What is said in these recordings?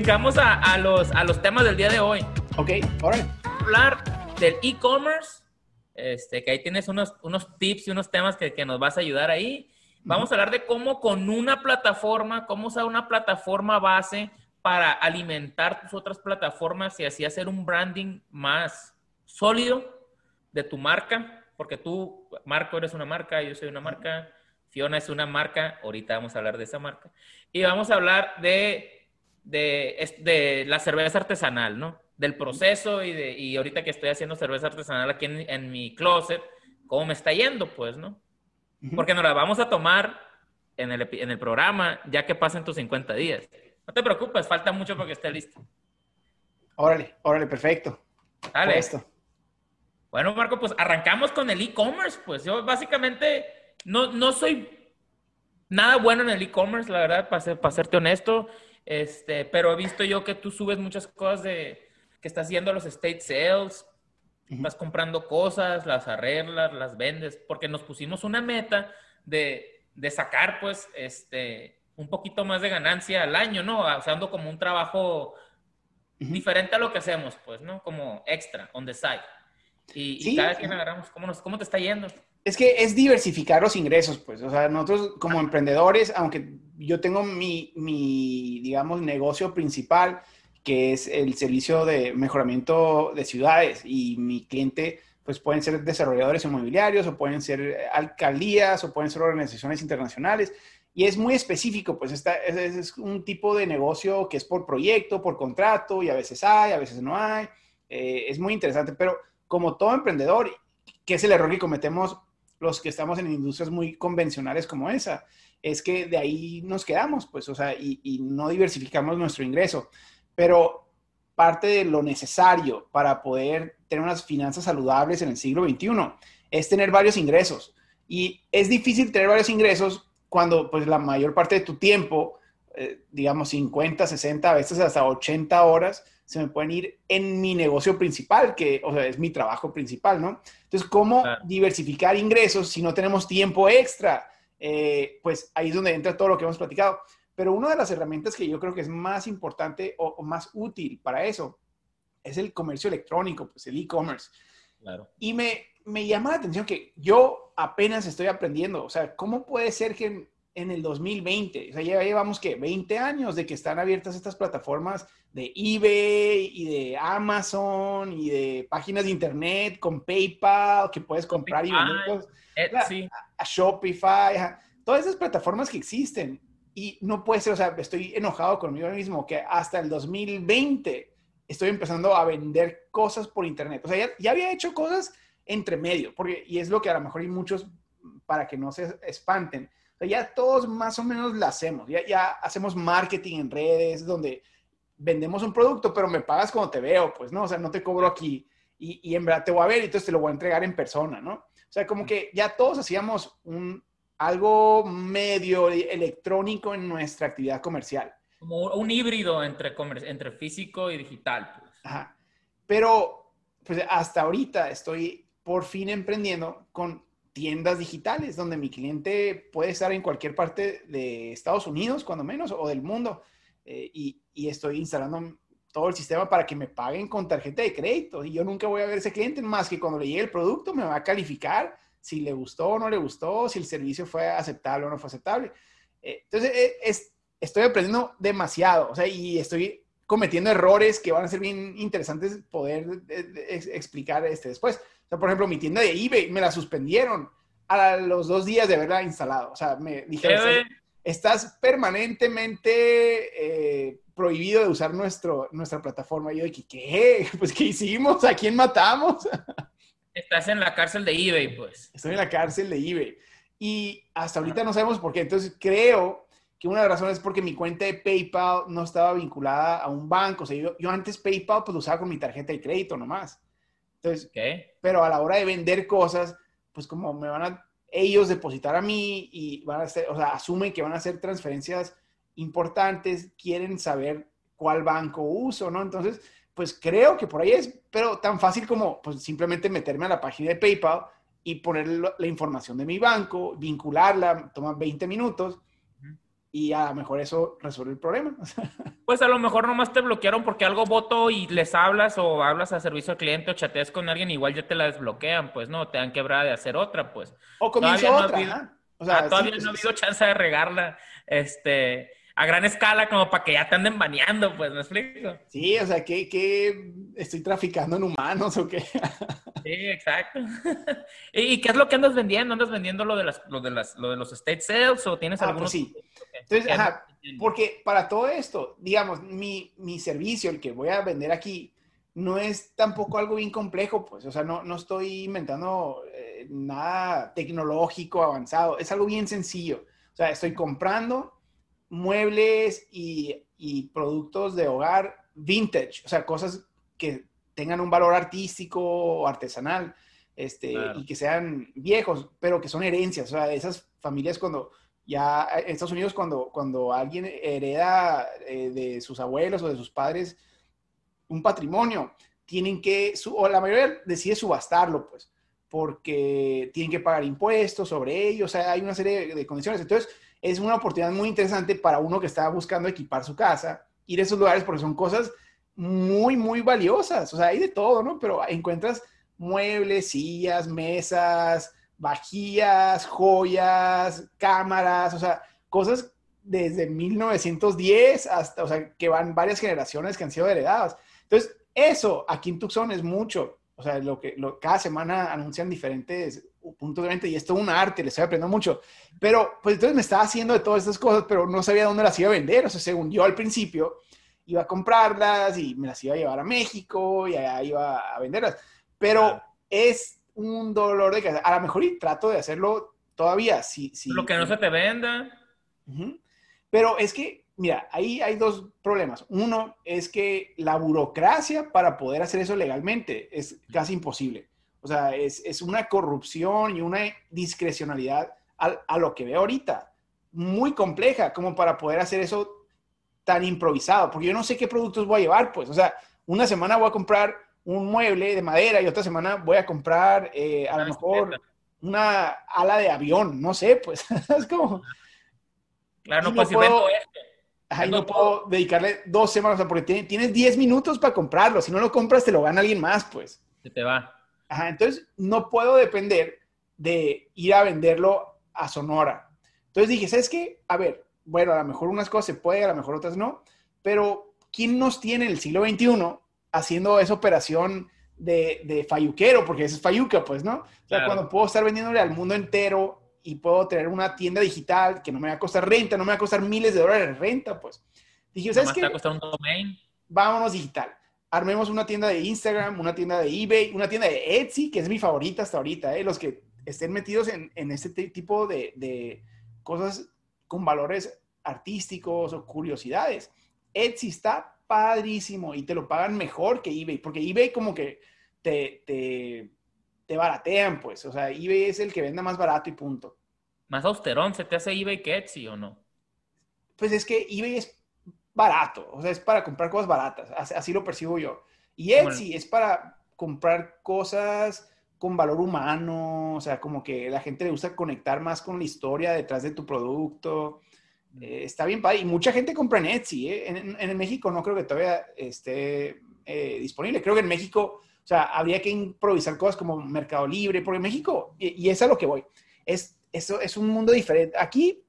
brincamos a, los, a los temas del día de hoy. Ok, ahora. Hablar del e-commerce, este, que ahí tienes unos, unos tips y unos temas que, que nos vas a ayudar ahí. Vamos a hablar de cómo con una plataforma, cómo usar una plataforma base para alimentar tus otras plataformas y así hacer un branding más sólido de tu marca, porque tú, Marco, eres una marca, yo soy una marca, Fiona es una marca, ahorita vamos a hablar de esa marca, y vamos a hablar de, de, la cerveza artesanal, ¿no? Del proceso y, de, y ahorita que estoy haciendo cerveza artesanal aquí en, mi closet, cómo me está yendo, pues, ¿no? Porque nos la vamos a tomar en el, en el programa ya que pasen tus 50 días. No te preocupes, falta mucho para que esté listo. Órale, órale, perfecto. Dale. Esto. Bueno, Marco, pues arrancamos con el e-commerce. Pues yo básicamente no, no soy nada bueno en el e-commerce, la verdad, para, ser, para serte honesto. Este, pero he visto yo que tú subes muchas cosas de que estás haciendo los state sales, vas comprando cosas, las arreglas, las vendes, porque nos pusimos una meta de, de sacar, pues, este, un poquito más de ganancia al año, ¿no? Usando como un trabajo diferente a lo que hacemos, pues, ¿no? Como extra, on the side. Y, cada vez que agarramos, ¿cómo, nos, ¿cómo te está yendo? Es que es diversificar los ingresos, pues. O sea, nosotros como emprendedores, aunque yo tengo mi, mi, digamos, negocio principal, que es el servicio de mejoramiento de ciudades, y mi cliente, pues pueden ser desarrolladores inmobiliarios, o pueden ser alcaldías, o pueden ser organizaciones internacionales. Y es muy específico, pues esta, es, es un tipo de negocio que es por proyecto, por contrato, y a veces hay, a veces no hay. Eh, es muy interesante, pero como todo emprendedor, que es el error que cometemos los que estamos en industrias muy convencionales como esa, es que de ahí nos quedamos, pues, o sea, y, no diversificamos nuestro ingreso. Pero parte de lo necesario para poder tener unas finanzas saludables en el siglo XXI es tener varios ingresos. Y es difícil tener varios ingresos cuando, pues, la mayor parte de tu tiempo, eh, digamos, 50, 60, a veces hasta 80 horas, se me pueden ir en mi negocio principal, que, o sea, es mi trabajo principal, ¿no? Entonces, ¿cómo diversificar ingresos si no tenemos tiempo extra? Eh, pues ahí es donde entra todo lo que hemos platicado. Pero una de las herramientas que yo creo que es más importante o, más útil para eso es el comercio electrónico, pues el e-commerce. Claro. Y me, me llama la atención que yo apenas estoy aprendiendo, o sea, ¿cómo puede ser que en el 2020. O sea, ya llevamos que 20 años de que están abiertas estas plataformas de eBay y de Amazon y de páginas de internet con PayPal que puedes comprar y vender cosas. A, Shopify, todas esas plataformas que existen. Y no puede ser, o sea, estoy enojado conmigo mismo que hasta el 2020 estoy empezando a vender cosas por internet. O sea, ya, ya había hecho cosas entre medio, porque, y es lo que a lo mejor hay muchos, para que no se espanten, ya todos más o menos la hacemos. Ya, ya hacemos marketing en redes donde vendemos un producto, pero me pagas cuando te veo, pues, ¿no? O sea, no te cobro aquí y, y en verdad te voy a ver y entonces te lo voy a entregar en persona, ¿no? O sea, como que ya todos hacíamos un, algo medio electrónico en nuestra actividad comercial. Como un híbrido entre, entre físico y digital. Pues. Ajá. Pero, pues hasta ahorita estoy por fin emprendiendo con tiendas digitales donde mi cliente puede estar en cualquier parte de Estados Unidos, cuando menos, o del mundo. Eh, y, y, estoy instalando todo el sistema para que me paguen con tarjeta de crédito. Y yo nunca voy a ver ese cliente más que cuando le llegue el producto me va a calificar si le gustó o no le gustó, si el servicio fue aceptable o no fue aceptable. Eh, entonces, eh, es, estoy aprendiendo demasiado, o sea, y estoy cometiendo errores que van a ser bien interesantes poder explicar este después sea, por ejemplo, mi tienda de eBay me la suspendieron a los dos días de haberla instalado. O sea, me dijeron, estás permanentemente eh, prohibido de usar nuestro, nuestra plataforma. Y yo dije, ¿qué? Pues, ¿qué hicimos? ¿A quién matamos? Estás en la cárcel de eBay, pues. Estoy en la cárcel de eBay. Y hasta ahorita no sabemos por qué. Entonces, creo que una de las razones es porque mi cuenta de PayPal no estaba vinculada a un banco. O sea, yo, yo antes PayPal pues usaba con mi tarjeta de crédito nomás. Entonces, pero a la hora de vender cosas, pues como me van a ellos depositar a mí y van a hacer, o sea, asumen que van a hacer transferencias importantes, quieren saber cuál banco uso, ¿no? Entonces, pues creo que por ahí es, pero tan fácil como pues simplemente meterme a la página de PayPal y poner la información de mi banco, vincularla, toma 20 minutos y a lo mejor eso resuelve el problema. Pues a lo mejor nomás te bloquearon porque algo voto y les hablas o hablas a servicio al cliente o chateas con alguien, igual ya te la desbloquean, pues no, te dan quebrada de hacer otra, pues. O comienza otra. o sea, ah, todavía no ha habido chance de regarla. Este, a gran escala como para que ya te anden baneando, pues, ¿me explico? Sí, o sea, ¿qué, estoy traficando en humanos o qué? sí, exacto. ¿Y, qué es lo que andas vendiendo? ¿Andas vendiendo lo de, las, lo de, las, lo de los estate sales o tienes ah, pues sí. Entonces, ajá, porque para todo esto, digamos, mi, mi servicio, el que voy a vender aquí, no es tampoco algo bien complejo, pues, o sea, no, no estoy inventando eh, nada tecnológico avanzado, es algo bien sencillo. O sea, estoy comprando muebles y, productos de hogar vintage, o sea, cosas que tengan un valor artístico o artesanal, este, y que sean viejos, pero que son herencias, o sea, esas familias cuando ya en Estados Unidos cuando, cuando alguien hereda eh, de sus abuelos o de sus padres un patrimonio, tienen que, o la mayoría decide subastarlo, pues, porque tienen que pagar impuestos sobre ello, o sea, hay una serie de condiciones. Entonces, es una oportunidad muy interesante para uno que está buscando equipar su casa, ir a esos lugares porque son cosas muy, muy valiosas. O sea, hay de todo, ¿no? Pero encuentras muebles, sillas, mesas, vajillas, joyas, cámaras, o sea, cosas desde 1910 hasta, o sea, que van varias generaciones que han sido heredadas. Entonces, eso aquí en Tucson es mucho. O sea, lo que lo, cada semana anuncian diferentes puntos de venta y esto es un arte, le estoy aprendiendo mucho. Pero, pues entonces me estaba haciendo de todas estas cosas, pero no sabía dónde las iba a vender. O sea, según yo al principio, iba a comprarlas y me las iba a llevar a México y allá iba a venderlas. Pero es un dolor de cabeza. A lo mejor y trato de hacerlo todavía. Si, si, lo que no se te venda. Pero es que mira, ahí hay dos problemas. Uno es que la burocracia para poder hacer eso legalmente es casi imposible. O sea, es, una corrupción y una discrecionalidad a, lo que veo ahorita. Muy compleja como para poder hacer eso tan improvisado. Porque yo no sé qué productos voy a llevar, pues. O sea, una semana voy a comprar un mueble de madera y otra semana voy a comprar eh, a lo mejor una ala de avión. No sé, pues. es como... Claro, no, pues puedo, Ahí no puedo dedicarle dos semanas, porque tienes 10 minutos para comprarlo. Si no lo compras, te lo gana alguien más, pues. Se te va. Ajá, entonces no puedo depender de ir a venderlo a Sonora. Entonces dije, ¿sabes qué? A ver, bueno, a lo mejor unas cosas se puede, a lo mejor otras no, pero ¿quién nos tiene en el siglo XXI haciendo esa operación de, de fayuquero? Porque eso es fayuca, pues, ¿no? O sea, cuando puedo estar vendiéndole al mundo entero y puedo tener una tienda digital que no me va a costar renta, no me va a costar miles de dólares de renta, pues. Dije, ¿sabes qué? va a costar un domain. Vámonos digital. Armemos una tienda de Instagram, una tienda de eBay, una tienda de Etsy, que es mi favorita hasta ahorita, ¿eh? Los que estén metidos en, en este tipo de, de cosas con valores artísticos o curiosidades. Etsy está padrísimo y te lo pagan mejor que eBay, porque eBay como que te, te te baratean, pues. O sea, eBay es el que venda más barato y punto. Más austerón, ¿se te hace eBay que Etsy o no? Pues es que eBay es barato, o sea, es para comprar cosas baratas, así, lo percibo yo. Y Etsy es para comprar cosas con valor humano, o sea, como que la gente le gusta conectar más con la historia detrás de tu producto. Mm. Eh, está bien padre. Y mucha gente compra en Etsy. ¿eh? En, en, México no creo que todavía esté eh, disponible. Creo que en México o sea, habría que improvisar cosas como Mercado Libre, porque México, y, y es a lo que voy, es, eso es un mundo diferente. Aquí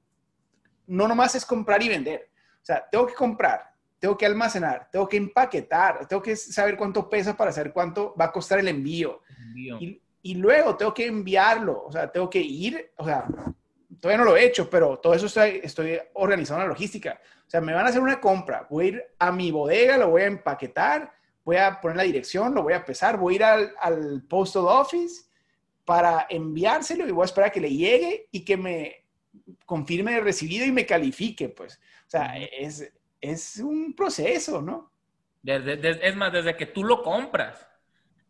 no nomás es comprar y vender. O sea, tengo que comprar, tengo que almacenar, tengo que empaquetar, tengo que saber cuánto pesa para saber cuánto va a costar el envío. Y, y, luego tengo que enviarlo, o sea, tengo que ir, o sea, todavía no lo he hecho, pero todo eso estoy, estoy organizando la logística. O sea, me van a hacer una compra, voy a ir a mi bodega, lo voy a empaquetar, voy a poner la dirección, lo voy a pesar, voy a ir al, al postal office para enviárselo y voy a esperar a que le llegue y que me confirme el recibido y me califique, pues. O sea, es, es un proceso, ¿no? Desde, es más, desde que tú lo compras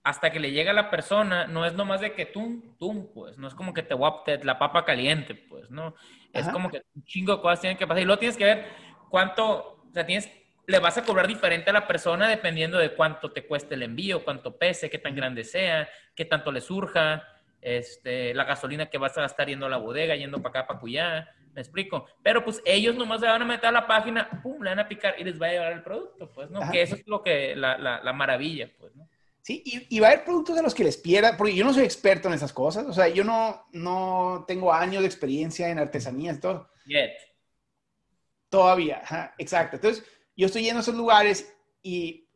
hasta que le llega a la persona, no es nomás de que tú, tú, pues, no es como que te voy la papa caliente, pues, ¿no? Es como que un chingo de cosas tienen que pasar y luego tienes que ver cuánto, o sea, tienes le vas a cobrar diferente a la persona dependiendo de cuánto te cueste el envío, cuánto pese, qué tan grande sea, qué tanto le surja, este, la gasolina que vas a gastar yendo a la bodega, yendo para acá, para allá. Me explico. Pero pues ellos nomás se van a meter a la página, pum, le van a picar y les va a llegar el producto, pues, ¿no? Que eso es lo que, la, la, maravilla, pues, ¿no? Sí, y, va a haber productos de los que les pierda, porque yo no soy experto en esas cosas, o sea, yo no, no tengo años de experiencia en artesanías y todo. Yet. Todavía, ajá, exacto. Entonces, yo estoy yendo a esos lugares y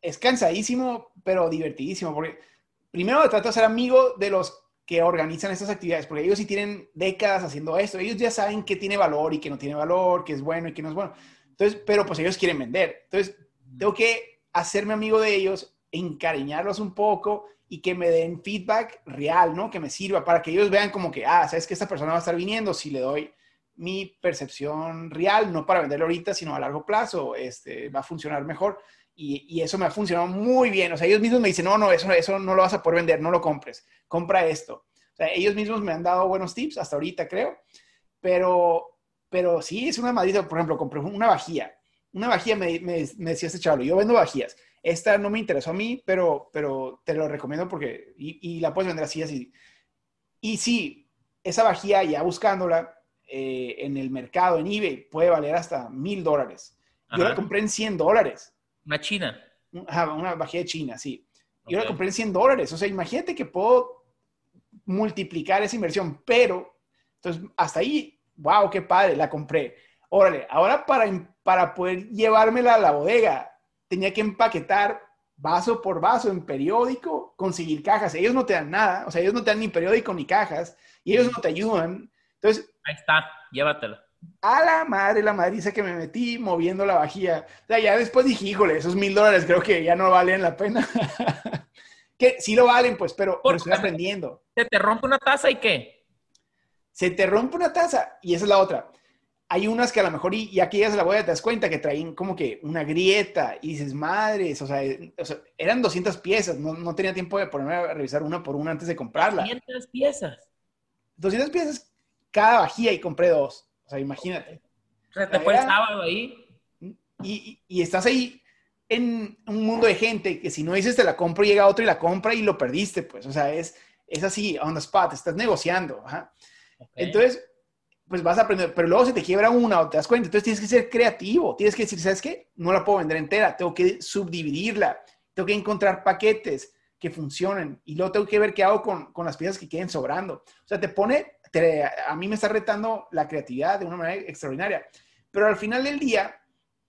es cansadísimo, pero divertidísimo, porque primero trato de ser amigo de los que organizan estas actividades, porque ellos sí tienen décadas haciendo esto, ellos ya saben qué tiene valor y qué no tiene valor, qué es bueno y qué no es bueno. Entonces, pero pues ellos quieren vender. Entonces, tengo que hacerme amigo de ellos, encariñarlos un poco y que me den feedback real, ¿no? Que me sirva para que ellos vean como que, ah, sabes que esta persona va a estar viniendo si le doy mi percepción real, no para venderlo ahorita, sino a largo plazo, este, va a funcionar mejor. Y, y, eso me ha funcionado muy bien. O sea, ellos mismos me dicen, no, no, eso, eso no lo vas a poder vender, no lo compres, compra esto. O sea, ellos mismos me han dado buenos tips hasta ahorita, creo. Pero, pero sí, es una madrita. Por ejemplo, compré una vajilla. Una vajilla me, me, decía este chaval, yo vendo vajillas. Esta no me interesó a mí, pero, pero te lo recomiendo porque, y, y la puedes vender así, así. Y sí, esa vajilla ya buscándola eh, en el mercado, en eBay, puede valer hasta mil dólares. Yo la compré en 100 dólares. Una china. una vajilla de China, sí. Yo la compré en 100 dólares. O sea, imagínate que puedo multiplicar esa inversión, pero, entonces, hasta ahí, wow, qué padre, la compré. Órale, ahora para, para poder llevármela a la bodega, tenía que empaquetar vaso por vaso en periódico, conseguir cajas. Ellos no te dan nada, o sea, ellos no te dan ni periódico ni cajas, y ellos no te ayudan. Entonces... Ahí está, llévatela a la madre, la madriza que me metí moviendo la vajilla. O sea, ya después dije, híjole, esos mil dólares creo que ya no valen la pena. que sí lo valen, pues, pero, estoy aprendiendo. ¿Se te rompe una taza y qué? Se te rompe una taza y esa es la otra. Hay unas que a lo mejor, y, y aquí ya se la voy a te das cuenta que traen como que una grieta y dices, madres, o sea, eran 200 piezas, no, no, tenía tiempo de ponerme a revisar una por una antes de comprarla. 200 piezas. 200 piezas cada vajilla y compré dos. O sea, imagínate. Te fue el sábado ahí. Y, y, estás ahí en un mundo de gente que si no dices te la compro, llega otro y la compra y lo perdiste, pues. O sea, es, es así, on the spot, estás negociando. Entonces, pues vas a aprender, pero luego se te quiebra una o te das cuenta. Entonces tienes que ser creativo, tienes que decir, ¿sabes qué? No la puedo vender entera, tengo que subdividirla, tengo que encontrar paquetes que funcionen y luego tengo que ver qué hago con, con las piezas que queden sobrando. O sea, te pone a mí me está retando la creatividad de una manera extraordinaria. Pero al final del día,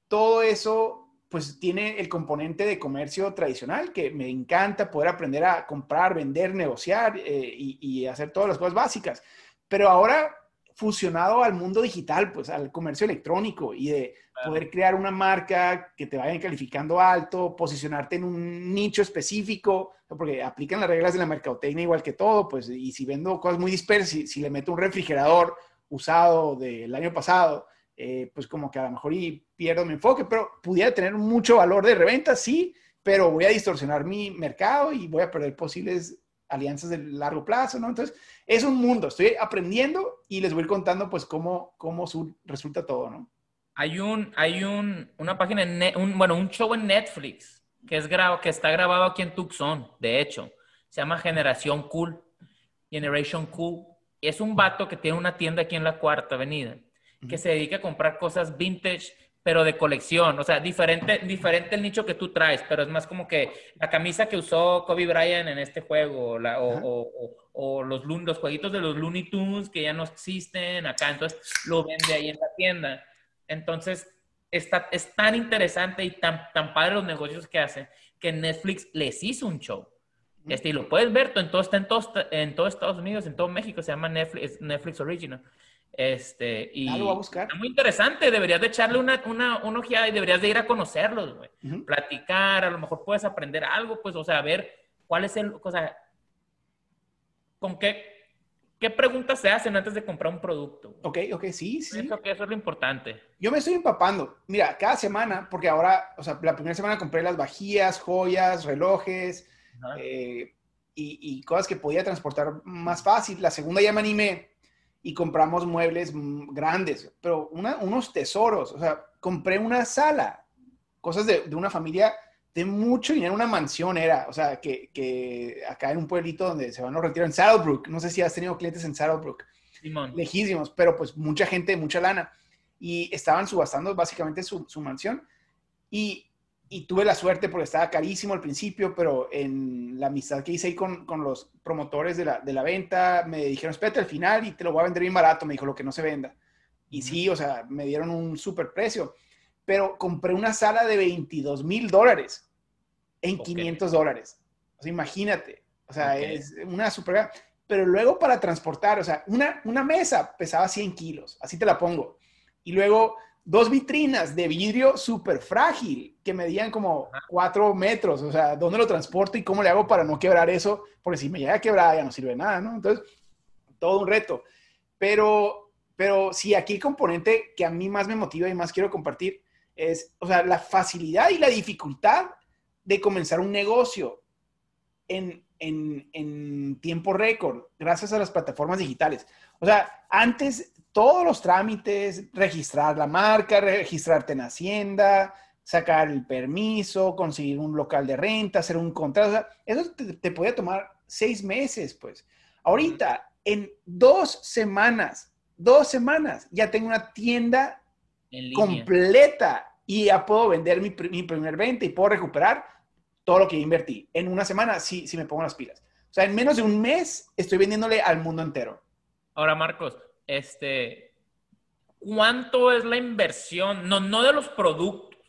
todo eso pues tiene el componente de comercio tradicional, que me encanta poder aprender a comprar, vender, negociar eh, y, hacer todas las cosas básicas. Pero ahora fusionado al mundo digital, pues al comercio electrónico y de poder crear una marca que te vaya calificando alto, posicionarte en un nicho específico, porque aplican las reglas de la mercadotecnia igual que todo, pues, y si vendo cosas muy dispersas, si, le meto un refrigerador usado del año pasado, eh, pues como que a lo mejor y pierdo mi enfoque, pero pudiera tener mucho valor de reventa, sí, pero voy a distorsionar mi mercado y voy a perder posibles alianzas de largo plazo, ¿no? Entonces, es un mundo, estoy aprendiendo y les voy a ir contando pues cómo, cómo resulta todo, ¿no? Hay un, hay un, una página, un, bueno, un show en Netflix que, es grabado, que está grabado aquí en Tucson, de hecho. Se llama Generación Cool, Generation Cool. Y es un vato que tiene una tienda aquí en la Cuarta Avenida, que se dedica a comprar cosas vintage pero de colección, o sea, diferente, diferente el nicho que tú traes, pero es más como que la camisa que usó Kobe Bryant en este juego, o, los, los jueguitos de los Looney Tunes que ya no existen acá, entonces lo vende ahí en la tienda. Entonces, está, es tan interesante y tan, tan padre los negocios que hacen que Netflix les hizo un show. Este, y lo puedes ver, en todo, está en todo, en todo Estados Unidos, en todo México, se llama Netflix, Netflix Original. Este, y a buscar. muy interesante, deberías de echarle una, una, una ojeada y deberías de ir a conocerlos, güey. Platicar, a lo mejor puedes aprender algo, pues, o sea, ver cuál es el, o sea, con qué, qué preguntas se hacen antes de comprar un producto. Ok, ok, sí, sí. Eso, eso es lo importante. Yo me estoy empapando. Mira, cada semana, porque ahora, o sea, la primera semana compré las vajillas, joyas, relojes eh, y, y cosas que podía transportar más fácil. La segunda ya me animé y compramos muebles grandes, pero unos tesoros. O sea, compré una sala, cosas de, de, una familia de mucho dinero, una mansión era, o sea, que, que, acá en un pueblito donde se van a retirar en Saddlebrook. No sé si has tenido clientes en Saddlebrook. lejísimos, pero pues mucha gente, mucha lana. Y estaban subastando básicamente su, su mansión. Y, y, tuve la suerte porque estaba carísimo al principio, pero en la amistad que hice ahí con, con los promotores de la, de la, venta, me dijeron, espérate al final y te lo voy a vender bien barato, me dijo, lo que no se venda. Y sí, o sea, me dieron un super precio. Pero compré una sala de 22 mil dólares en 500 dólares. O sea, imagínate. O sea, es una super... Pero luego para transportar, o sea, una, una mesa pesaba 100 kilos, así te la pongo. Y luego dos vitrinas de vidrio súper frágil que medían como 4 metros. O sea, ¿dónde lo transporto y cómo le hago para no quebrar eso? Porque si me llega a quebrar ya no sirve nada, ¿no? Entonces, todo un reto. Pero, pero sí, aquí el componente que a mí más me motiva y más quiero compartir es, o sea, la facilidad y la dificultad de comenzar un negocio en, tiempo récord, gracias a las plataformas digitales. O sea, antes todos los trámites, registrar la marca, registrarte en Hacienda, sacar el permiso, conseguir un local de renta, hacer un contrato, eso te, te podía tomar seis meses, pues. Ahorita, en dos semanas, dos semanas, ya tengo una tienda completa y ya puedo vender mi, mi primer venta y puedo recuperar todo lo que invertí. En una semana sí, sí me pongo las pilas. O sea, en menos de un mes estoy vendiéndole al mundo entero. Ahora, Marcos, este, ¿cuánto es la inversión? No, no de los productos,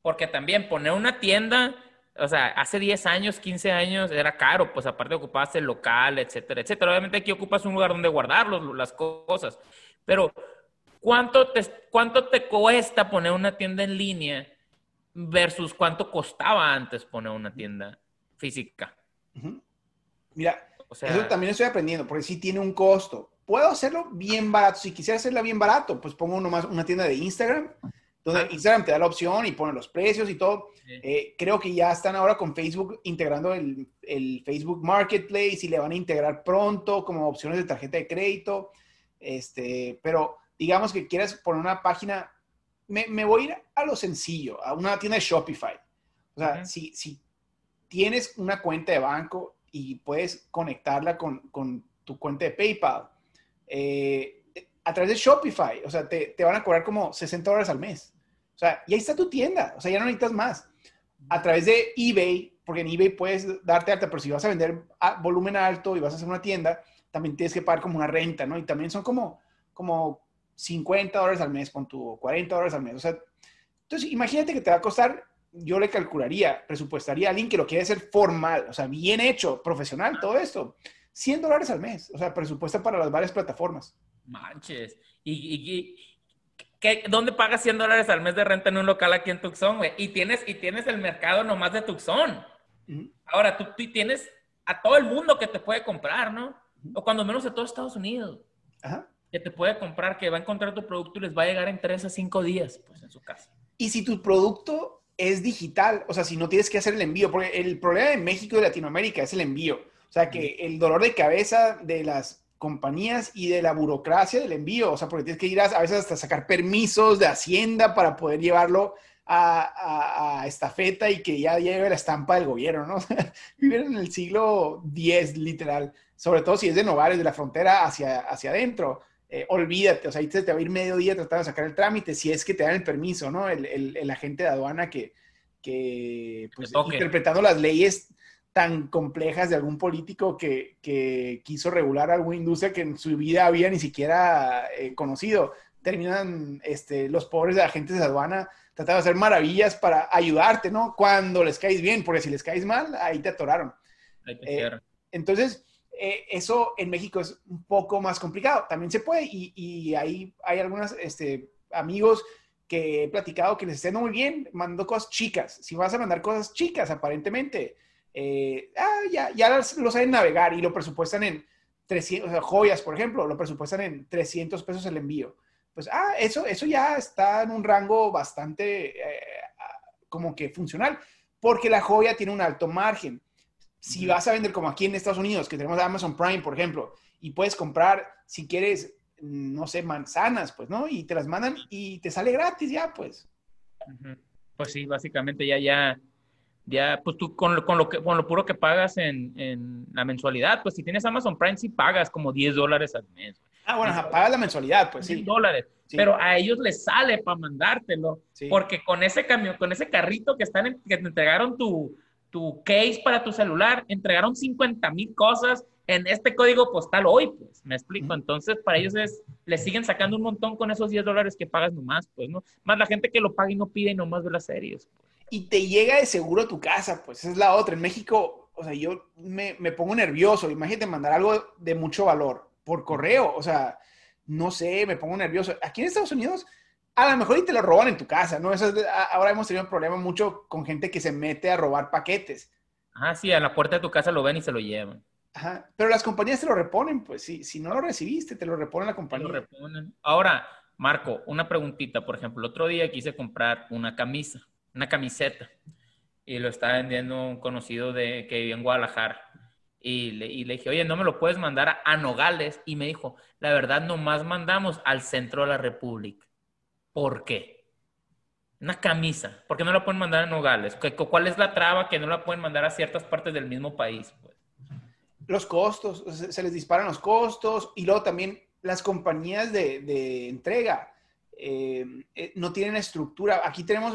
porque también poner una tienda, o sea, hace 10 años, 15 años era caro, pues aparte ocupabas el local, etcétera, etcétera. Obviamente aquí ocupas un lugar donde guardar las cosas, pero ¿cuánto te, ¿cuánto te cuesta poner una tienda en línea? Versus cuánto costaba antes poner una tienda física. Mira, eso también estoy aprendiendo, porque sí tiene un costo. Puedo hacerlo bien barato. Si quisiera hacerla bien barato, pues pongo nomás una tienda de Instagram, donde ah. Instagram te da la opción y pone los precios y todo. Eh, creo que ya están ahora con Facebook integrando el, el, Facebook Marketplace y le van a integrar pronto como opciones de tarjeta de crédito. Este, pero digamos que quieres poner una página me, voy a ir a lo sencillo, a una tienda de Shopify. O sea, si, si, tienes una cuenta de banco y puedes conectarla con, tu cuenta de PayPal, eh, a través de Shopify, o sea, te, van a cobrar como 60 dólares al mes. O sea, y ahí está tu tienda, o sea, ya no necesitas más. A través de eBay, porque en eBay puedes darte alta, pero si vas a vender a volumen alto y vas a hacer una tienda, también tienes que pagar como una renta, ¿no? Y también son como, como 50 dólares al mes, con tu 40 dólares al mes. O sea, entonces imagínate que te va a costar, yo le calcularía, presupuestaría a alguien que lo quiere hacer formal, o sea, bien hecho, profesional, todo esto, 100 dólares al mes, o sea, presupuesta para las varias plataformas. Manches. ¿Y, qué, dónde pagas 100 dólares al mes de renta en un local aquí en Tucson, güey? Y tienes, y tienes el mercado nomás de Tucson. Ahora, tú, tú, tienes a todo el mundo que te puede comprar, ¿no? O cuando menos a todo Estados Unidos. Ajá que te puede comprar, que va a encontrar tu producto y les va a llegar en 3 a 5 días, pues en su casa. Y si tu producto es digital, o sea, si no tienes que hacer el envío, porque el problema de México y Latinoamérica es el envío. O sea, que el dolor de cabeza de las compañías y de la burocracia del envío, o sea, porque tienes que ir a, a veces hasta sacar permisos de Hacienda para poder llevarlo a, a, estafeta y que ya lleve la estampa del gobierno, ¿no? Vivir en el siglo X, literal, sobre todo si es de Novares, de la frontera hacia, hacia adentro. Eh, olvídate, o sea, ahí te, va a ir medio día tratando de sacar el trámite, si es que te dan el permiso, ¿no? El, agente de aduana que, que pues, interpretando las leyes tan complejas de algún político que, quiso regular alguna industria que en su vida había ni siquiera eh, conocido. Terminan este, los pobres agentes de aduana tratando de hacer maravillas para ayudarte, ¿no? Cuando les caes bien, porque si les caes mal, ahí te atoraron. Ahí te eh, entonces, eh, eso en México es un poco más complicado. También se puede y, ahí hay algunos este, amigos que he platicado que les estén muy bien mandando cosas chicas. Si vas a mandar cosas chicas, aparentemente, eh, ah, ya, ya lo saben navegar y lo presupuestan en 300, o sea, joyas, por ejemplo, lo presupuestan en 300 pesos el envío. Pues, ah, eso, eso ya está en un rango bastante eh, como que funcional, porque la joya tiene un alto margen. Si vas a vender como aquí en Estados Unidos, que tenemos Amazon Prime, por ejemplo, y puedes comprar, si quieres, no sé, manzanas, pues, ¿no? Y te las mandan y te sale gratis ya, pues. Pues sí, básicamente ya, ya, ya, pues tú con lo, con lo, que, con lo puro que pagas en, en la mensualidad, pues si tienes Amazon Prime, sí pagas como 10 dólares al mes. Ah, bueno, pagas la mensualidad, pues sí. dólares. Pero a ellos les sale para mandártelo. Porque con ese camión, con ese carrito que, están que te entregaron tu, tu case para tu celular, entregaron 50 mil cosas en este código postal hoy, pues, me explico. Entonces, para ellos es, le siguen sacando un montón con esos 10 dólares que pagas nomás, pues, ¿no? Más la gente que lo paga y no pide y nomás ve las series. Pues. Y te llega de seguro a tu casa, pues, es la otra. En México, o sea, yo me, me pongo nervioso. Imagínate mandar algo de mucho valor por correo, o sea, no sé, me pongo nervioso. Aquí en Estados Unidos, a lo mejor y te lo roban en tu casa, ¿no? Eso ahora hemos tenido un problema mucho con gente que se mete a robar paquetes. Ah, sí, a la puerta de tu casa lo ven y se lo llevan. Ajá, pero las compañías te lo reponen, pues si, si no lo recibiste, te lo reponen la compañía. Lo reponen. Ahora, Marco, una preguntita, por ejemplo, el otro día quise comprar una camisa, una camiseta, y lo estaba vendiendo un conocido de que vivía en Guadalajara. Y le, y le, dije, oye, no me lo puedes mandar a, Nogales. Y me dijo, la verdad, nomás mandamos al centro de la República. ¿Por qué? Una camisa. ¿Por qué no la pueden mandar a Nogales? ¿Cuál es la traba que no la pueden mandar a ciertas partes del mismo país? Pues? los costos, se les disparan los costos y luego también las compañías de, entrega eh, eh, no tienen estructura. Aquí tenemos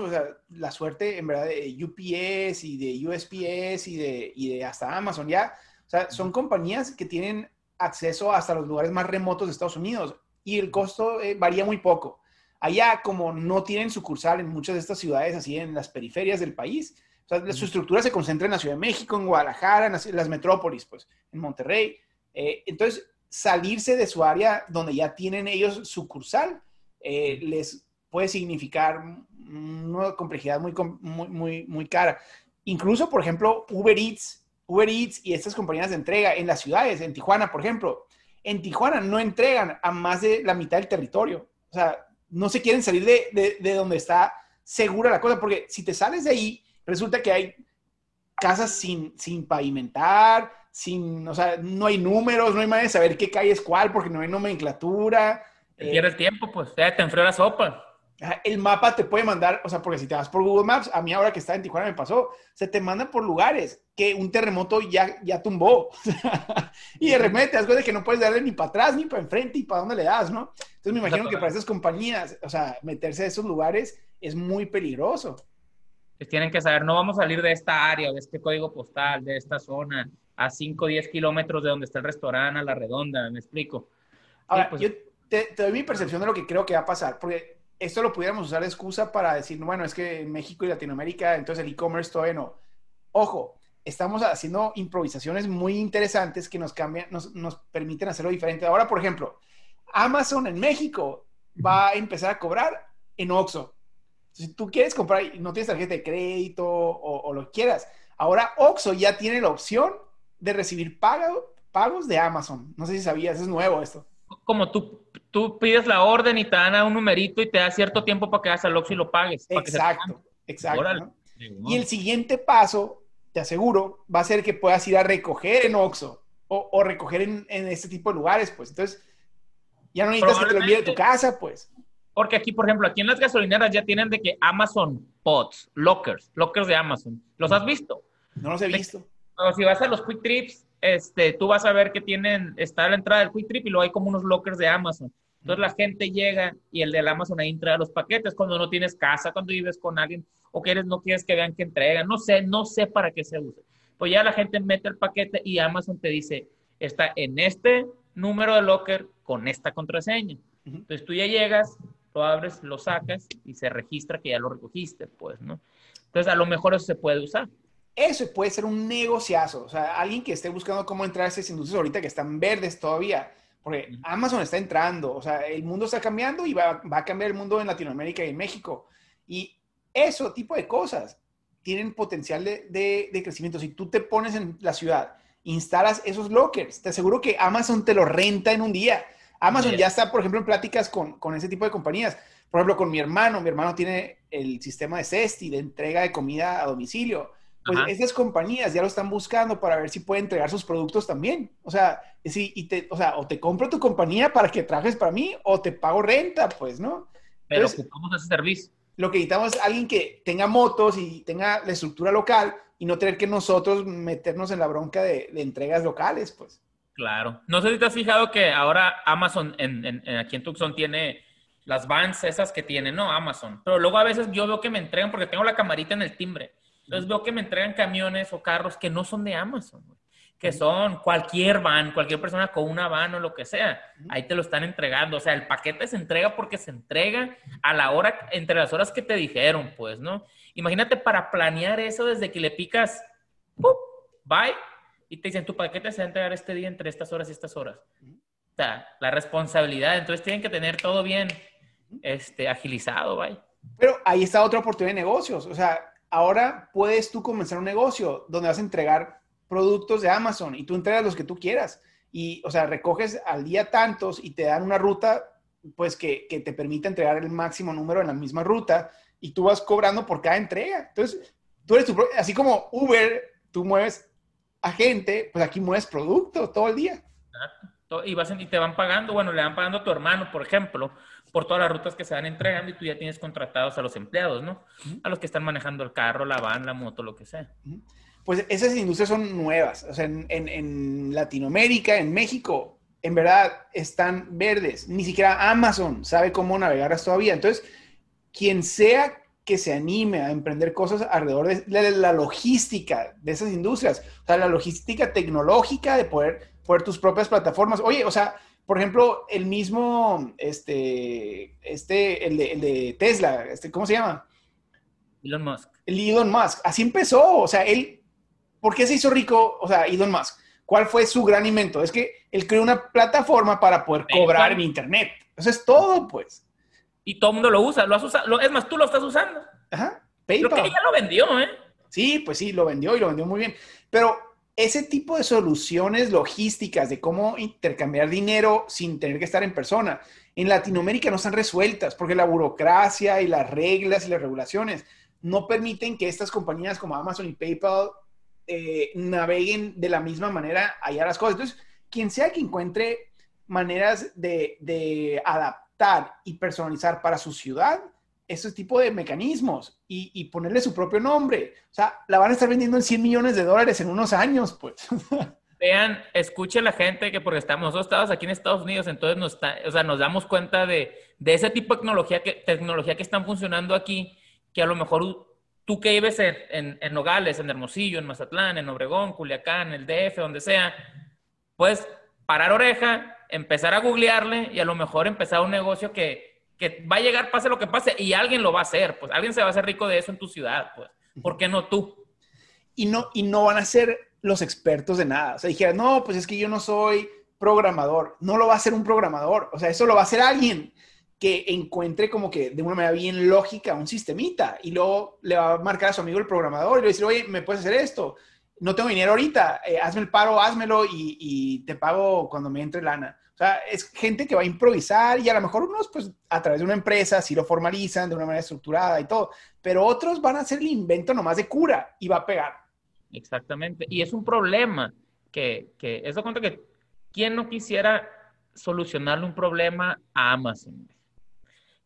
la suerte, en verdad, de UPS y de USPS y de, hasta Amazon, ya. O sea, son compañías que tienen acceso hasta los lugares más remotos de Estados Unidos y el costo eh, varía muy poco. Allá, como no tienen sucursal en muchas de estas ciudades, así en las periferias del país, o sea, su estructura se concentra en la Ciudad de México, en Guadalajara, en las, metrópolis, pues, en Monterrey. Eh, entonces, salirse de su área donde ya tienen ellos sucursal eh, les puede significar una complejidad muy, muy, muy, muy cara. Incluso, por ejemplo, Uber Eats, Uber Eats y estas compañías de entrega en las ciudades, en Tijuana, por ejemplo, en Tijuana no entregan a más de la mitad del territorio. O sea, no se quieren salir de, de, de donde está segura la cosa, porque si te sales de ahí, resulta que hay casas sin, sin pavimentar, sin, o sea, no hay números, no hay manera de saber qué calle es cuál porque no hay nomenclatura. Pierde el tiempo, pues, te enfrió la sopa. El mapa te puede mandar, o sea, porque si te vas por Google Maps, a mí ahora que está en Tijuana me pasó, se te manda por lugares que un terremoto ya, ya tumbó. y de repente te das cuenta que no puedes darle ni para atrás, ni para enfrente, y para dónde le das, ¿no? Entonces me imagino que para esas compañías, o sea, meterse a esos lugares es muy peligroso tienen que saber, no vamos a salir de esta área, de este código postal, de esta zona, a 5 o 10 kilómetros de donde está el restaurante, a la redonda, me explico. Ahora, pues yo te, doy mi percepción de lo que creo que va a pasar, porque esto lo pudiéramos usar de excusa para decir, bueno, es que en México y Latinoamérica, entonces el e-commerce todavía no. Ojo, estamos haciendo improvisaciones muy interesantes que nos cambian, nos, nos permiten hacerlo diferente. Ahora, por ejemplo, Amazon en México va a empezar a cobrar en Oxxo si tú quieres comprar y no tienes tarjeta de crédito o, lo quieras, ahora Oxxo ya tiene la opción de recibir pagos de Amazon. No sé si sabías, es nuevo esto. Como tú, tú pides la orden y te dan a un numerito y te da cierto tiempo para que hagas al Oxxo y lo pagues. Exacto, exacto. Y el siguiente paso, te aseguro, va a ser que puedas ir a recoger en Oxxo o, recoger en, este tipo de lugares, pues. Entonces, ya no necesitas que te lo envíe de tu casa, pues. Porque aquí, por ejemplo, aquí en las gasolineras ya tienen de que Amazon Pods, lockers, lockers de Amazon. ¿Los has visto? No los he visto. O si vas a los Quick Trips, este, tú vas a ver que tienen, está la entrada del Quick Trip y luego hay como unos lockers de Amazon. Entonces la gente llega y el del Amazon ahí entrega los paquetes cuando no tienes casa, cuando vives con alguien o quieres, no quieres que vean que entregan. No sé, no sé para qué se usa. Pues ya la gente mete el paquete y Amazon te dice, está en este número de locker con esta contraseña. Entonces tú ya llegas, lo abres, lo sacas y se registra que ya lo recogiste, pues, ¿no? Entonces, a lo mejor eso se puede usar. Eso puede ser un negociazo. O sea, alguien que esté buscando cómo entrar a esas industrias ahorita que están verdes todavía. Porque Amazon está entrando. O sea, el mundo está cambiando y va, a cambiar el mundo en Latinoamérica y en México. Y eso tipo de cosas tienen potencial de, de crecimiento. Si tú te pones en la ciudad, instalas esos lockers, te aseguro que Amazon te lo renta en un día Amazon ya está, por ejemplo, en pláticas con, con, ese tipo de compañías. Por ejemplo, con mi hermano, mi hermano tiene el sistema de Cesti, de entrega de comida a domicilio. Pues esas compañías ya lo están buscando para ver si puede entregar sus productos también. O sea, si, y te, o sea, o te compro tu compañía para que trabajes para mí o te pago renta, pues, ¿no? Pero ocupamos ese servicio. Lo que necesitamos es alguien que tenga motos y tenga la estructura local y no tener que nosotros meternos en la bronca de, de entregas locales, pues. Claro. No sé si te has fijado que ahora Amazon en, aquí en Tucson tiene las vans esas que tiene, ¿no? Amazon. Pero luego a veces yo veo que me entregan, porque tengo la camarita en el timbre. Entonces veo que me entregan camiones o carros que no son de Amazon, que son cualquier van, cualquier persona con una van o lo que sea. Ahí te lo están entregando. O sea, el paquete se entrega porque se entrega a la hora, entre las horas que te dijeron, pues, ¿no? Imagínate para planear eso desde que le picas, ¡pum! bye, y te dicen, tu paquete se va a entregar este día entre estas horas y estas horas. O sea, la responsabilidad. Entonces tienen que tener todo bien este, agilizado, bye. Pero ahí está otra oportunidad de negocios. O sea, ahora puedes tú comenzar un negocio donde vas a entregar productos de Amazon y tú entregas los que tú quieras. Y, o sea, recoges al día tantos y te dan una ruta, pues que, que te permite entregar el máximo número en la misma ruta y tú vas cobrando por cada entrega. Entonces, tú eres tu así como Uber, tú mueves a gente, pues aquí mueves productos todo el día. Y, y te van pagando, bueno, le van pagando a tu hermano, por ejemplo, por todas las rutas que se van entregando y tú ya tienes contratados a los empleados, ¿no? A los que están manejando el carro, la van, la moto, lo que sea. Pues esas industrias son nuevas. O sea, en, en, Latinoamérica, en México, en verdad están verdes. Ni siquiera Amazon sabe cómo navegarlas todavía. Entonces, quien sea que se anime a emprender cosas alrededor de la, logística de esas industrias, o sea, la logística tecnológica de poder, poder tus propias plataformas. Oye, o sea, por ejemplo, el mismo, este, este, el de, Tesla, este, ¿cómo se llama? Elon Musk. El Elon Musk. Así empezó. O sea, él, ¿por qué se hizo rico? O sea, Elon Musk. ¿Cuál fue su gran invento? Es que él creó una plataforma para poder cobrar en Internet. Eso es todo, pues. Y todo el mundo lo usa. Lo has usado. es más, tú lo estás usando. Ajá. PayPal. Creo que ella lo vendió, ¿eh? Sí, pues sí, lo vendió y lo vendió muy bien. Pero ese tipo de soluciones logísticas de cómo intercambiar dinero sin tener que estar en persona, en Latinoamérica no están resueltas porque la burocracia y las reglas y las regulaciones no permiten que estas compañías como Amazon y PayPal eh, naveguen de la misma manera allá las cosas. Entonces, quien sea que encuentre maneras de, de adaptar y personalizar para su ciudad, ese tipo de mecanismos y, ponerle su propio nombre. O sea, la van a estar vendiendo en 100 millones de dólares en unos años, pues. Vean, escuche la gente que porque estamos, nosotros estamos aquí en Estados Unidos, entonces nos, está, o sea, nos damos cuenta de, ese tipo de tecnología que, tecnología que están funcionando aquí, que a lo mejor tú que vives en, en, Nogales, en Hermosillo, en Mazatlán, en Obregón, Culiacán, el DF, donde sea, puedes parar oreja, empezar a googlearle y a lo mejor empezar un negocio que, que va a llegar pase lo que pase y alguien lo va a hacer, pues alguien se va a hacer rico de eso en tu ciudad, pues. ¿Por qué no tú? Y no, y no van a ser los expertos de nada. O sea, dijera, no, pues es que yo no soy programador. No lo va a hacer un programador. O sea, eso lo va a hacer alguien que encuentre como que de una manera bien lógica un sistemita y luego le va a marcar a su amigo el programador y le va a decir, oye, ¿me puedes hacer esto? No tengo dinero ahorita, eh, hazme el paro, házmelo y, y, te pago cuando me entre lana. O sea, es gente que va a improvisar y a lo mejor unos, pues, a través de una empresa, sí lo formalizan de una manera estructurada y todo, pero otros van a hacer el invento nomás de cura y va a pegar. Exactamente. Y es un problema que, que eso cuenta que, ¿quién no quisiera solucionarle un problema a Amazon?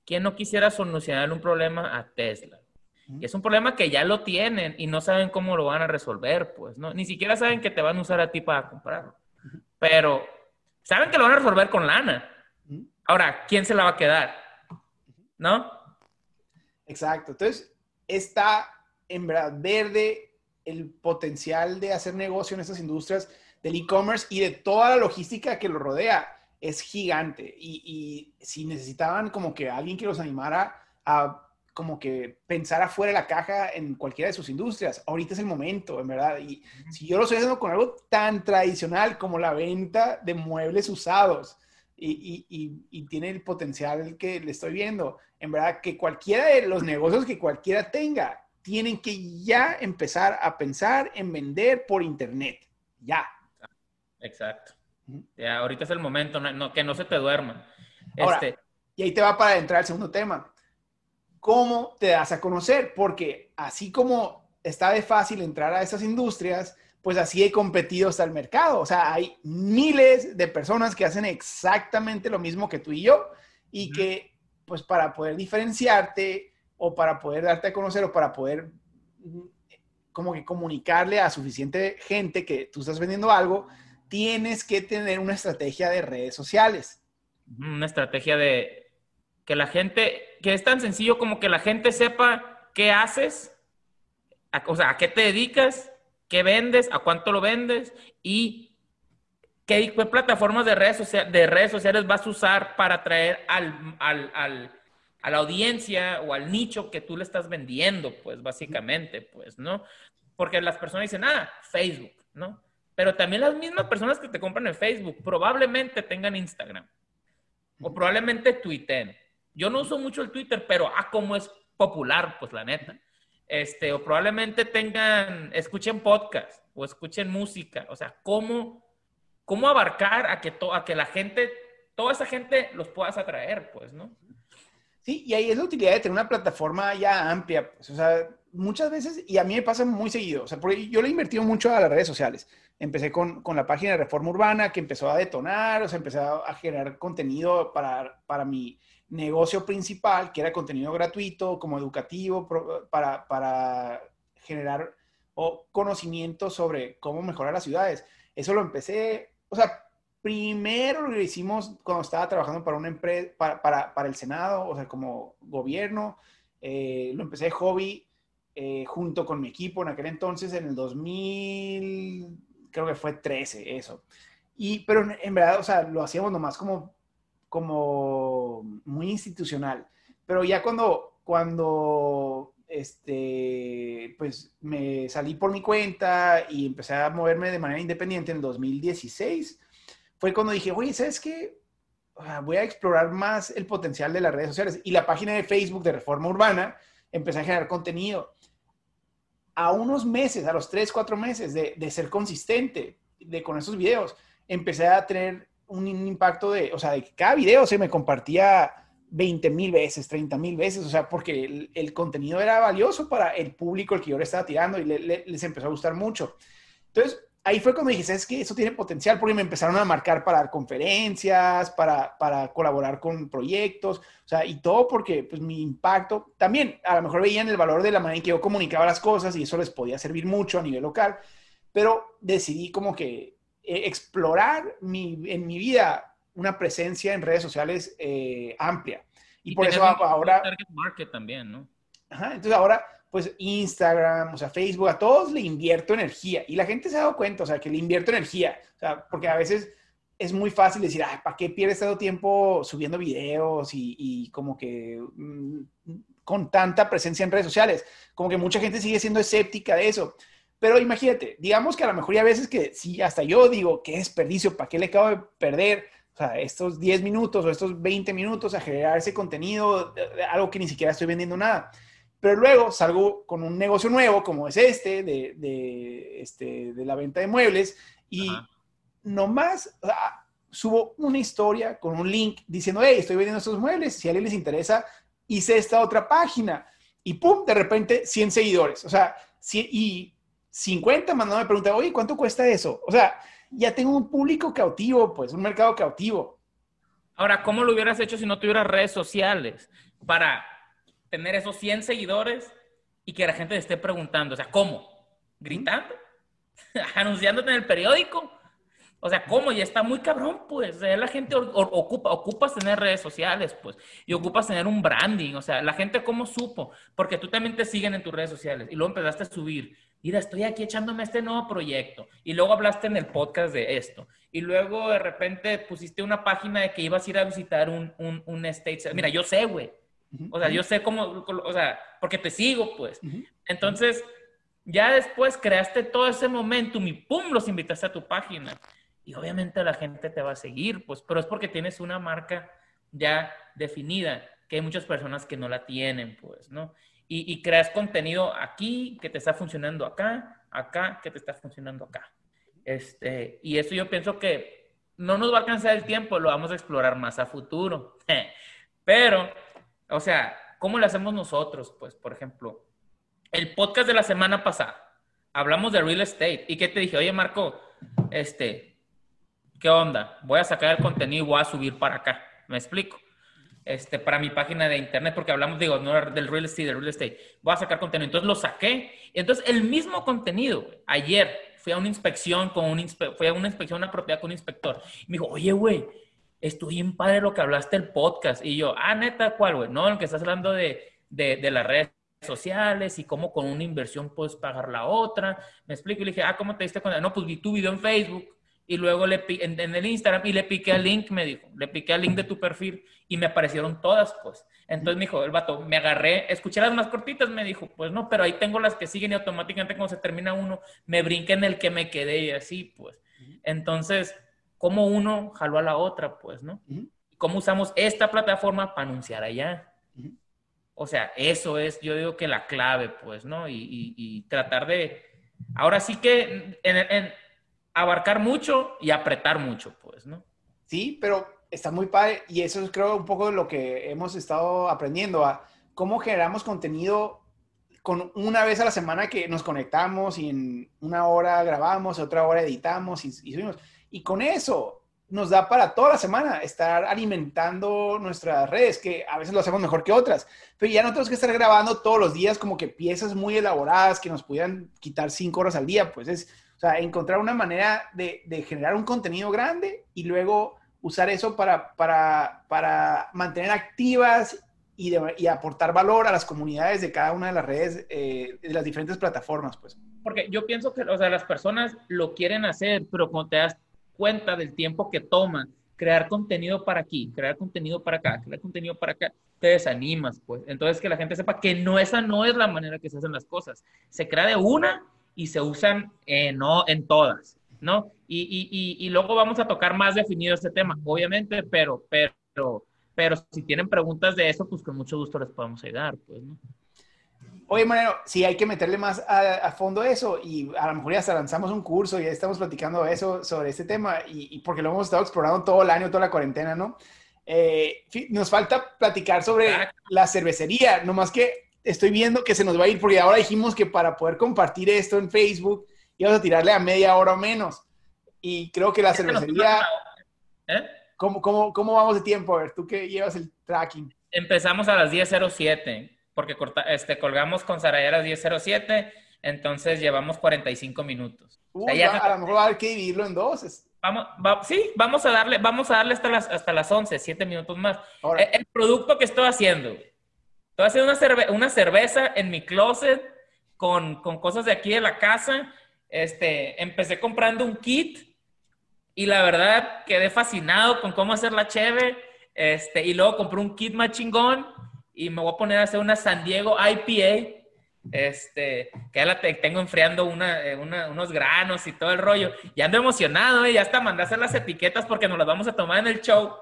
¿Quién no quisiera solucionarle un problema a Tesla? Y es un problema que ya lo tienen y no saben cómo lo van a resolver, pues, ¿no? Ni siquiera saben que te van a usar a ti para comprarlo. Pero Saben que lo van a resolver con lana. Ahora, ¿quién se la va a quedar? ¿No? Exacto. Entonces, está en verdad verde el potencial de hacer negocio en estas industrias del e-commerce y de toda la logística que lo rodea. Es gigante. Y, y si necesitaban como que alguien que los animara a como que pensar afuera de la caja en cualquiera de sus industrias. Ahorita es el momento, en verdad. Y si yo lo estoy haciendo con algo tan tradicional como la venta de muebles usados y, y, y, tiene el potencial que le estoy viendo, en verdad que cualquiera de los negocios que cualquiera tenga, tienen que ya empezar a pensar en vender por internet. Ya. Exacto. Ya, ahorita es el momento, no, que no se te duerma. este... Y ahí te va para entrar al segundo tema cómo te das a conocer, porque así como está de fácil entrar a esas industrias, pues así he competido hasta el mercado. O sea, hay miles de personas que hacen exactamente lo mismo que tú y yo y que, pues para poder diferenciarte o para poder darte a conocer o para poder como que comunicarle a suficiente gente que tú estás vendiendo algo, tienes que tener una estrategia de redes sociales. Una estrategia de que la gente, que es tan sencillo como que la gente sepa qué haces, o sea, a qué te dedicas, qué vendes, a cuánto lo vendes y qué, plataformas de redes, de redes sociales vas a usar para atraer al, a la audiencia o al nicho que tú le estás vendiendo, pues básicamente, pues, ¿no? Porque las personas dicen, ah, Facebook, ¿no? Pero también las mismas personas que te compran en Facebook probablemente tengan Instagram o probablemente Twitter. Yo no uso mucho el Twitter, pero ah, como es popular, pues la neta. Este, o probablemente tengan, escuchen podcast o escuchen música. O sea, ¿cómo, cómo abarcar a que, a que la gente, toda esa gente los puedas atraer, pues, ¿no? Sí, y ahí es la utilidad de tener una plataforma ya amplia. Pues, o sea, muchas veces, y a mí me pasa muy seguido, o sea, porque yo le he invertido mucho a las redes sociales. Empecé con, con, la página de Reforma Urbana que empezó a detonar, o sea, empecé a, generar contenido para, para, mi negocio principal, que era contenido gratuito, como educativo, para, para generar conocimiento sobre cómo mejorar las ciudades. Eso lo empecé, o sea, primero lo hicimos cuando estaba trabajando para una empresa, para, para, para el Senado, o sea, como gobierno. Eh, lo empecé de hobby eh, junto con mi equipo en aquel entonces, en el 2000, creo que fue 13, eso. Y, pero en, verdad, o sea, lo hacíamos nomás como, como muy institucional. Pero ya cuando, cuando, este, pues me salí por mi cuenta y empecé a moverme de manera independiente en 2016, fue cuando dije, oye, ¿sabes qué? Voy a explorar más el potencial de las redes sociales. Y la página de Facebook de Reforma Urbana empecé a generar contenido. A unos meses, a los tres, cuatro meses de, de ser consistente de, con esos videos, empecé a tener un impacto de, o sea, de que cada video se me compartía 20 mil veces, 30 mil veces, o sea, porque el, contenido era valioso para el público al que yo le estaba tirando y les empezó a gustar mucho. Entonces, ahí fue cuando dije, ¿sabes qué? Eso tiene potencial porque me empezaron a marcar para dar conferencias, para, para colaborar con proyectos, o sea, y todo porque pues mi impacto, también a lo mejor veían el valor de la manera en que yo comunicaba las cosas y eso les podía servir mucho a nivel local, pero decidí como que eh, explorar mi, en mi vida una presencia en redes sociales eh, amplia. Y, por eso ahora... Market también, ¿no? Ajá, entonces ahora pues Instagram, o sea, Facebook, a todos le invierto energía. Y la gente se ha dado cuenta, o sea, que le invierto energía. O sea, porque a veces es muy fácil decir, ah, ¿para qué pierdes tanto tiempo subiendo videos y, como que mm, con tanta presencia en redes sociales? Como que mucha gente sigue siendo escéptica de eso. Pero imagínate, digamos que a lo mejor hay veces que sí, hasta yo digo, qué desperdicio, ¿para qué le acabo de perder? O sea, estos 10 minutos o estos 20 minutos a generar ese contenido, algo que ni siquiera estoy vendiendo nada. Pero luego salgo con un negocio nuevo, como es este, de, de, este, de la venta de muebles, y nomás subo una historia con un link diciendo, hey, estoy vendiendo estos muebles, si a alguien les interesa, hice esta otra página. Y pum, de repente 100 seguidores. O sea, y 50 mandándome pregunta, oye, ¿cuánto cuesta eso? O sea, ya tengo un público cautivo, pues, un mercado cautivo. Ahora, ¿cómo lo hubieras hecho si no tuvieras redes sociales? Para tener esos 100 seguidores y que la gente te esté preguntando, o sea, ¿cómo? ¿Gritando? ¿Anunciándote en el periódico? O sea, ¿cómo? Y está muy cabrón, pues. la gente ocupa, ocupas tener redes sociales, pues. Y ocupas tener un branding. O sea, la gente, ¿cómo supo? Porque tú también te siguen en tus redes sociales. Y luego empezaste a subir. Mira, estoy aquí echándome este nuevo proyecto. Y luego hablaste en el podcast de esto. Y luego de repente pusiste una página de que ibas a ir a visitar un, un, un estate. Mira, yo sé, güey. O sea, yo sé cómo, o sea, porque te sigo, pues. Entonces, ya después creaste todo ese momentum y ¡pum! los invitaste a tu página. Y obviamente la gente te va a seguir, pues, pero es porque tienes una marca ya definida, que hay muchas personas que no la tienen, pues, ¿no? Y, creas contenido aquí que te está funcionando acá, acá que te está funcionando acá. Este, y eso yo pienso que no nos va a alcanzar el tiempo, lo vamos a explorar más a futuro. Pero o sea, ¿cómo lo hacemos nosotros? Pues, por ejemplo, el podcast de la semana pasada, hablamos de real estate. ¿Y qué te dije? Oye, Marco, este, ¿qué onda? Voy a sacar el contenido y voy a subir para acá. ¿Me explico? Este, para mi página de internet, porque hablamos, digo, no del real estate, del real estate. Voy a sacar contenido. Entonces lo saqué. Entonces, el mismo contenido, ayer fui a una inspección con un fui a una inspección una propiedad con un inspector. Me dijo, oye, güey, estoy bien padre lo que hablaste el podcast. Y yo, ah, neta, ¿cuál, güey? No, el que estás hablando de, de, de las redes sociales y cómo con una inversión puedes pagar la otra. Me explico y le dije, ah, ¿cómo te diste cuenta? No, pues vi tu video en Facebook y luego le en, en, el Instagram y le piqué al link, me dijo, le piqué al link de tu perfil y me aparecieron todas, pues. Entonces me dijo, el vato, me agarré, escuché las más cortitas, me dijo, pues no, pero ahí tengo las que siguen y automáticamente cuando se termina uno, me brinca en el que me quedé y así, pues. Entonces, ¿cómo uno jaló a la otra, pues, no? ¿Cómo usamos esta plataforma para anunciar allá? O sea, eso es, yo digo que la clave, pues, ¿no? Y, tratar de, ahora sí que en, abarcar mucho y apretar mucho, pues, ¿no? Sí, pero está muy padre y eso es creo un poco lo que hemos estado aprendiendo a cómo generamos contenido con una vez a la semana que nos conectamos y en una hora grabamos, otra hora editamos y, y subimos. Y con eso nos da para toda la semana estar alimentando nuestras redes, que a veces lo hacemos mejor que otras, pero ya no tenemos que estar grabando todos los días como que piezas muy elaboradas que nos pudieran quitar cinco horas al día, pues es, sea, encontrar una manera de, generar un contenido grande y luego usar eso para, para, para mantener activas y, de, aportar valor a las comunidades de cada una de las redes, eh, de las diferentes plataformas, pues. Porque yo pienso que, o sea, las personas lo quieren hacer, pero cuando te das cuenta del tiempo que toma crear contenido para aquí, crear contenido para acá, crear contenido para acá, te desanimas, pues. Entonces, que la gente sepa que no, esa no es la manera que se hacen las cosas. Se crea de una y se usan eh, no en todas, ¿no? Y, y, y, luego vamos a tocar más definido este tema, obviamente, pero, pero, pero si tienen preguntas de eso, pues con mucho gusto les podemos ayudar, pues, ¿no? Oye, Mariano, sí hay que meterle más a, fondo eso y a lo mejor ya hasta lanzamos un curso y ya estamos platicando eso sobre este tema y, porque lo hemos estado explorando todo el año, toda la cuarentena, ¿no? Eh, nos falta platicar sobre la cervecería, nomás que estoy viendo que se nos va a ir porque ahora dijimos que para poder compartir esto en Facebook íbamos a tirarle a media hora o menos y creo que la cervecería... ¿Eh? ¿Cómo, cómo, cómo vamos de tiempo? A ver, tú que llevas el tracking. Empezamos a las 10.07 porque este, colgamos con Sarayaras 10.07, entonces llevamos 45 minutos. a lo mejor va a haber que dividirlo en dos. Vamos, sí, vamos a darle, vamos a darle hasta las, hasta las 11, 7 minutos más. El, el, producto que estoy haciendo, estoy haciendo una, una cerveza en mi closet con, con, cosas de aquí de la casa. Este, empecé comprando un kit y la verdad quedé fascinado con cómo hacer la cheve. Este, y luego compré un kit más chingón y me voy a poner a hacer una San Diego IPA, este, que ya la tengo enfriando eh, una, unos granos y todo el rollo. Y ando emocionado, ¿eh? ya hasta mandé a hacer las etiquetas porque nos las vamos a tomar en el show.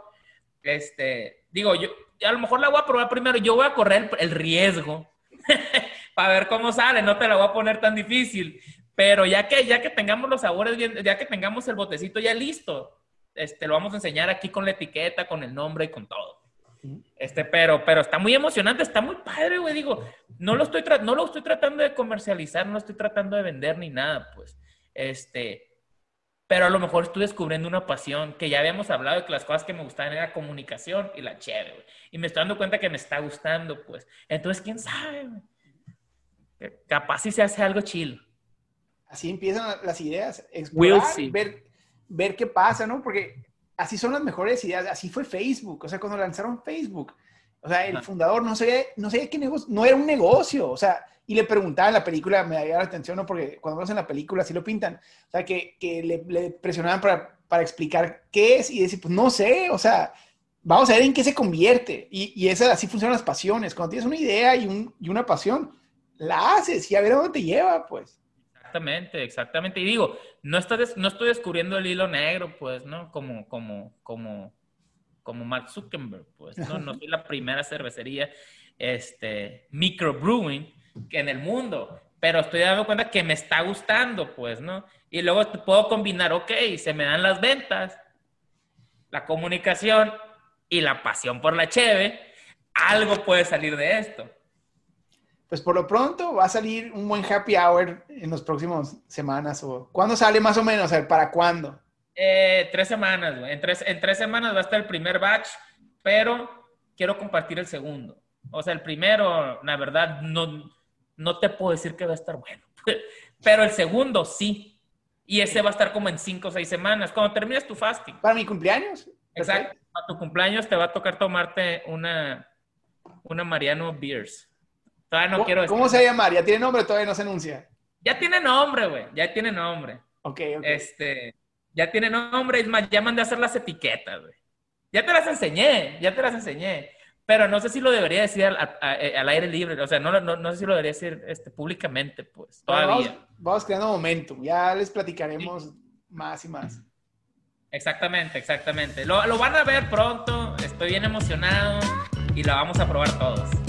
Este, digo, yo a lo mejor la voy a probar primero, yo voy a correr el, riesgo para ver cómo sale, no te la voy a poner tan difícil. Pero ya que, ya que tengamos los sabores bien, ya que tengamos el botecito ya listo, este, lo vamos a enseñar aquí con la etiqueta, con el nombre y con todo. Este, pero, pero está muy emocionante, está muy padre, güey. Digo, no lo, estoy no lo estoy tratando de comercializar, no estoy tratando de vender ni nada, pues. Este, pero a lo mejor estoy descubriendo una pasión que ya habíamos hablado de que las cosas que me gustaban era comunicación y la chévere, güey. Y me estoy dando cuenta que me está gustando, pues. Entonces, quién sabe, güey? Capaz si se hace algo chill. Así empiezan las ideas, explorar, ver, ver qué pasa, ¿no? Porque así son las mejores ideas, así fue Facebook, o sea, cuando lanzaron Facebook, o sea, el fundador no sabía, no sabía qué negocio, no era un negocio, o sea, y le preguntaba en la película, me da la atención, ¿no? Porque cuando vemos en la película así lo pintan, o sea, que, que le, presionaban para, para, explicar qué es y decir, pues no sé, o sea, vamos a ver en qué se convierte. Y, y esa, así funcionan las pasiones. Cuando tienes una idea y, un, y una pasión, la haces y a ver a dónde te lleva, pues. Exactamente, exactamente. Y digo, no, no estoy descubriendo el hilo negro, pues, ¿no? Como, como, como, como Mark Zuckerberg, pues, ¿no? No soy la primera cervecería, este, microbrewing que en el mundo, pero estoy dando cuenta que me está gustando, pues, ¿no? Y luego puedo combinar, ok, se me dan las ventas, la comunicación y la pasión por la cheve, algo puede salir de esto pues por lo pronto va a salir un buen happy hour en las próximas semanas. o ¿Cuándo sale más o menos? A ver, ¿para cuándo? Eh, tres semanas, güey. En tres, en tres semanas va a estar el primer batch, pero quiero compartir el segundo. O sea, el primero, la verdad, no, no te puedo decir que va a estar bueno, pero el segundo sí. Y ese va a estar como en cinco o seis semanas, cuando termines tu fasting. ¿Para mi cumpleaños? Exacto. A tu cumpleaños te va a tocar tomarte una, una Mariano Beers. Todavía no quiero decir. ¿Cómo se llama? ¿Ya tiene nombre todavía no se anuncia? Ya tiene nombre, güey. Ya tiene nombre. Ok, ok. Este, ya tiene nombre. Es más, ya mandé a hacer las etiquetas, güey. Ya te las enseñé, ya te las enseñé. Pero no sé si lo debería decir al, aire libre. O sea, no, no, no, sé si lo debería decir este, públicamente, pues. Todavía. Vamos, creando momento. Ya les platicaremos más y más. Exactamente, exactamente. Lo, lo van a ver pronto. Estoy bien emocionado y la vamos a probar todos.